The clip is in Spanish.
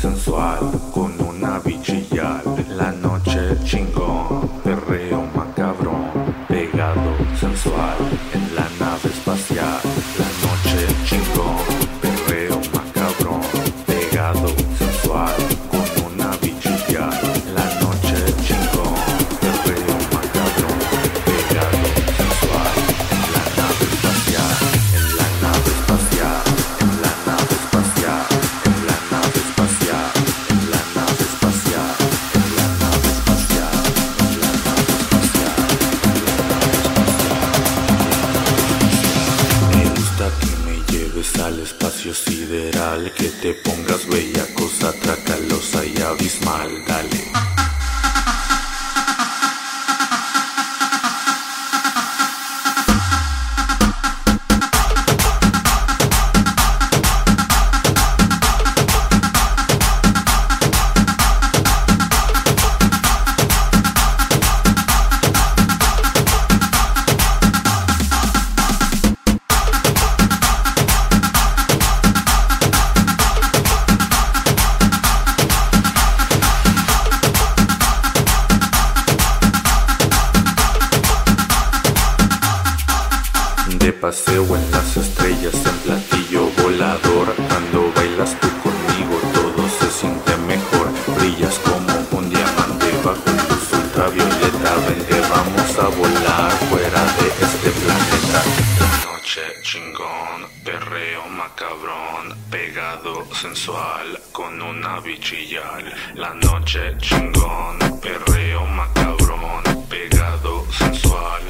sensual, con una bichillal. La chingón, perreo macabrón, pegado, sensual, en la lleves al espacio sideral, que te pongas bella cosa tracalosa y abismal, dale. De paseo en las estrellas en platillo volador. Cuando bailas tú conmigo todo se siente mejor. Brillas como un diamante bajo luz ultravioleta. Vente vamos a volar fuera de este planeta. La noche chingón, perreo macabrón Pegado sensual con una bichillal La noche chingón, perreo macabrón Pegado sensual